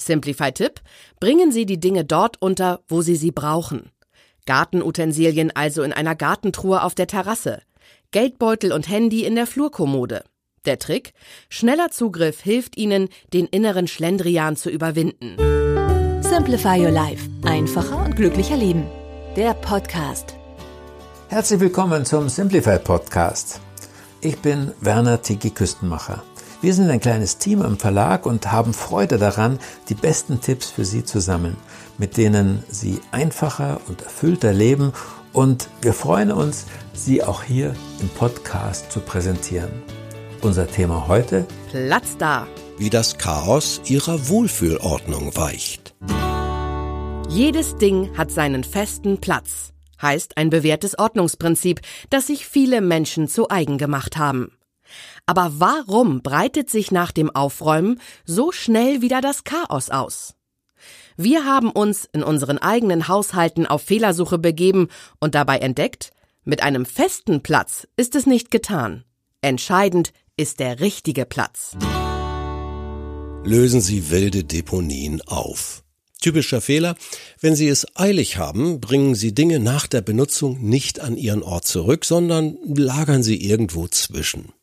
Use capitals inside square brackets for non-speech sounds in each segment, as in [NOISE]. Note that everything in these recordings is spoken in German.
Simplify-Tipp. Bringen Sie die Dinge dort unter, wo Sie sie brauchen. Gartenutensilien also in einer Gartentruhe auf der Terrasse. Geldbeutel und Handy in der Flurkommode. Der Trick? Schneller Zugriff hilft Ihnen, den inneren Schlendrian zu überwinden. Simplify Your Life. Einfacher und glücklicher Leben. Der Podcast. Herzlich willkommen zum Simplify Podcast. Ich bin Werner Tiki Küstenmacher. Wir sind ein kleines Team im Verlag und haben Freude daran, die besten Tipps für Sie zu sammeln, mit denen Sie einfacher und erfüllter leben und wir freuen uns, Sie auch hier im Podcast zu präsentieren. Unser Thema heute? Platz da. Wie das Chaos ihrer Wohlfühlordnung weicht. Jedes Ding hat seinen festen Platz. Heißt ein bewährtes Ordnungsprinzip, das sich viele Menschen zu eigen gemacht haben. Aber warum breitet sich nach dem Aufräumen so schnell wieder das Chaos aus? Wir haben uns in unseren eigenen Haushalten auf Fehlersuche begeben und dabei entdeckt, mit einem festen Platz ist es nicht getan. Entscheidend ist der richtige Platz. Lösen Sie wilde Deponien auf. Typischer Fehler, wenn Sie es eilig haben, bringen Sie Dinge nach der Benutzung nicht an ihren Ort zurück, sondern lagern sie irgendwo zwischen.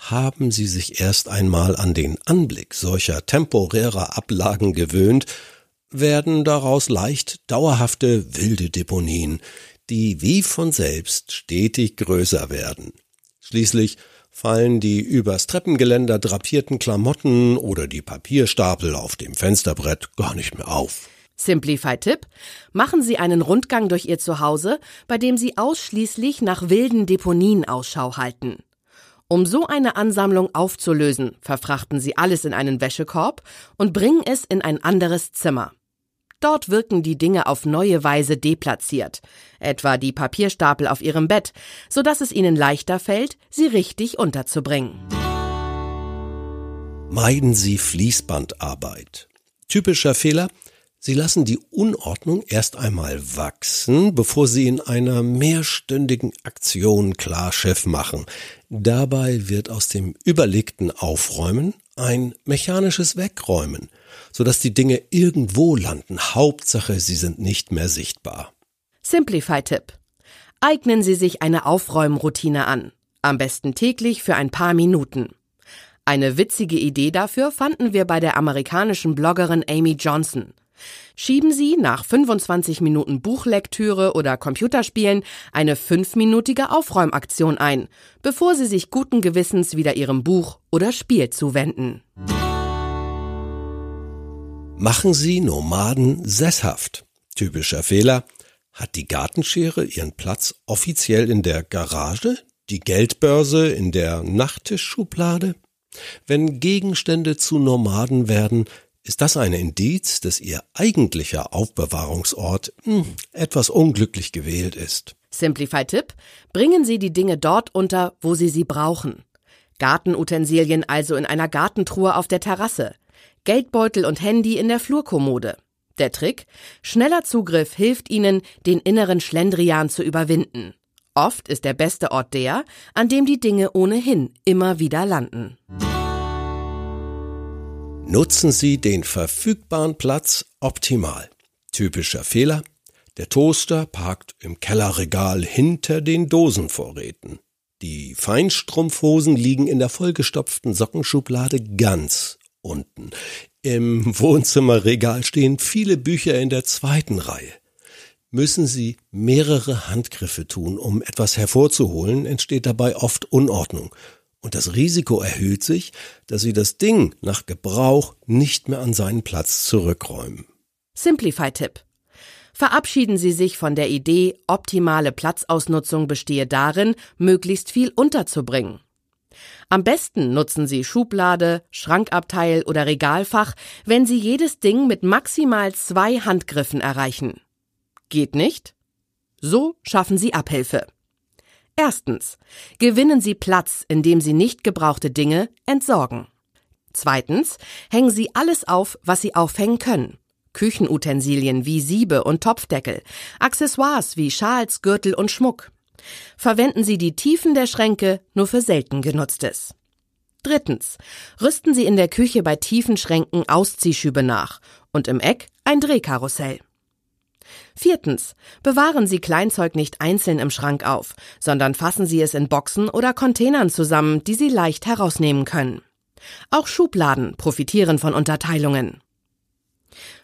Haben Sie sich erst einmal an den Anblick solcher temporärer Ablagen gewöhnt, werden daraus leicht dauerhafte wilde Deponien, die wie von selbst stetig größer werden. Schließlich fallen die übers Treppengeländer drapierten Klamotten oder die Papierstapel auf dem Fensterbrett gar nicht mehr auf. Simplify-Tipp. Machen Sie einen Rundgang durch Ihr Zuhause, bei dem Sie ausschließlich nach wilden Deponien Ausschau halten. Um so eine Ansammlung aufzulösen, verfrachten Sie alles in einen Wäschekorb und bringen es in ein anderes Zimmer. Dort wirken die Dinge auf neue Weise deplatziert, etwa die Papierstapel auf Ihrem Bett, so dass es Ihnen leichter fällt, sie richtig unterzubringen. Meiden Sie Fließbandarbeit. Typischer Fehler, Sie lassen die Unordnung erst einmal wachsen, bevor Sie in einer mehrstündigen Aktion Klarchef machen. Dabei wird aus dem überlegten Aufräumen ein mechanisches Wegräumen, sodass die Dinge irgendwo landen. Hauptsache, sie sind nicht mehr sichtbar. Simplify-Tipp. Eignen Sie sich eine Aufräumroutine an. Am besten täglich für ein paar Minuten. Eine witzige Idee dafür fanden wir bei der amerikanischen Bloggerin Amy Johnson. Schieben Sie nach 25 Minuten Buchlektüre oder Computerspielen eine fünfminütige Aufräumaktion ein, bevor Sie sich guten Gewissens wieder Ihrem Buch oder Spiel zuwenden. Machen Sie Nomaden sesshaft. Typischer Fehler. Hat die Gartenschere ihren Platz offiziell in der Garage? Die Geldbörse in der Nachttischschublade? Wenn Gegenstände zu Nomaden werden, ist das ein Indiz, dass Ihr eigentlicher Aufbewahrungsort hm, etwas unglücklich gewählt ist. Simplify-Tipp. Bringen Sie die Dinge dort unter, wo Sie sie brauchen. Gartenutensilien also in einer Gartentruhe auf der Terrasse. Geldbeutel und Handy in der Flurkommode. Der Trick? Schneller Zugriff hilft Ihnen, den inneren Schlendrian zu überwinden. Oft ist der beste Ort der, an dem die Dinge ohnehin immer wieder landen. Nutzen Sie den verfügbaren Platz optimal. Typischer Fehler. Der Toaster parkt im Kellerregal hinter den Dosenvorräten. Die Feinstrumpfhosen liegen in der vollgestopften Sockenschublade ganz unten. Im [LAUGHS] Wohnzimmerregal stehen viele Bücher in der zweiten Reihe. Müssen Sie mehrere Handgriffe tun, um etwas hervorzuholen, entsteht dabei oft Unordnung und das Risiko erhöht sich, dass Sie das Ding nach Gebrauch nicht mehr an seinen Platz zurückräumen. Simplify-Tipp. Verabschieden Sie sich von der Idee, optimale Platzausnutzung bestehe darin, möglichst viel unterzubringen. Am besten nutzen Sie Schublade, Schrankabteil oder Regalfach, wenn Sie jedes Ding mit maximal zwei Handgriffen erreichen. Geht nicht? So schaffen Sie Abhilfe. Erstens. Gewinnen Sie Platz, indem Sie nicht gebrauchte Dinge entsorgen. Zweitens. Hängen Sie alles auf, was Sie aufhängen können. Küchenutensilien wie Siebe und Topfdeckel, Accessoires wie Schals, Gürtel und Schmuck. Verwenden Sie die Tiefen der Schränke nur für selten genutztes. Drittens. Rüsten Sie in der Küche bei tiefen Schränken Ausziehschübe nach und im Eck ein Drehkarussell. Viertens. Bewahren Sie Kleinzeug nicht einzeln im Schrank auf, sondern fassen Sie es in Boxen oder Containern zusammen, die Sie leicht herausnehmen können. Auch Schubladen profitieren von Unterteilungen.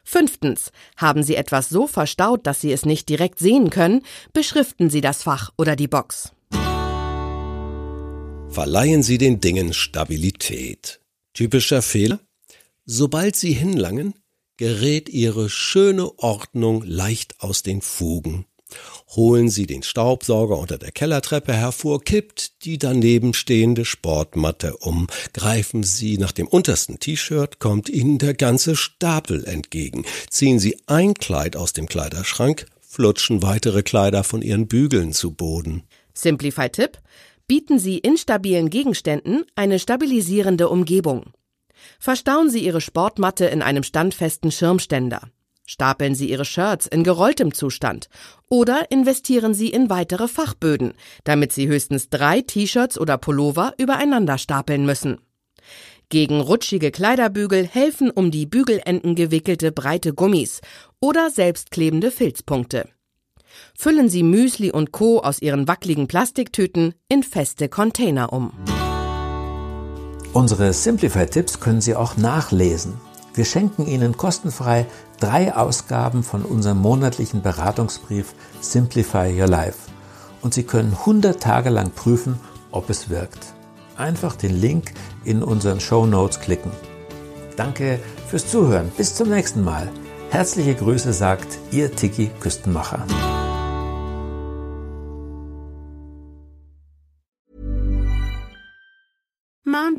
Fünftens. Haben Sie etwas so verstaut, dass Sie es nicht direkt sehen können, beschriften Sie das Fach oder die Box. Verleihen Sie den Dingen Stabilität. Typischer Fehler? Sobald Sie hinlangen, gerät Ihre schöne Ordnung leicht aus den Fugen. Holen Sie den Staubsauger unter der Kellertreppe hervor, kippt die daneben stehende Sportmatte um, greifen Sie nach dem untersten T-Shirt, kommt Ihnen der ganze Stapel entgegen. Ziehen Sie ein Kleid aus dem Kleiderschrank, flutschen weitere Kleider von Ihren Bügeln zu Boden. Simplify-Tipp. Bieten Sie instabilen Gegenständen eine stabilisierende Umgebung. Verstauen Sie Ihre Sportmatte in einem standfesten Schirmständer. Stapeln Sie Ihre Shirts in gerolltem Zustand oder investieren Sie in weitere Fachböden, damit Sie höchstens drei T-Shirts oder Pullover übereinander stapeln müssen. Gegen rutschige Kleiderbügel helfen um die Bügelenden gewickelte breite Gummis oder selbstklebende Filzpunkte. Füllen Sie Müsli und Co. aus Ihren wackeligen Plastiktüten in feste Container um. Unsere Simplify-Tipps können Sie auch nachlesen. Wir schenken Ihnen kostenfrei drei Ausgaben von unserem monatlichen Beratungsbrief Simplify Your Life und Sie können 100 Tage lang prüfen, ob es wirkt. Einfach den Link in unseren Show Notes klicken. Danke fürs Zuhören. Bis zum nächsten Mal. Herzliche Grüße sagt Ihr Tiki Küstenmacher.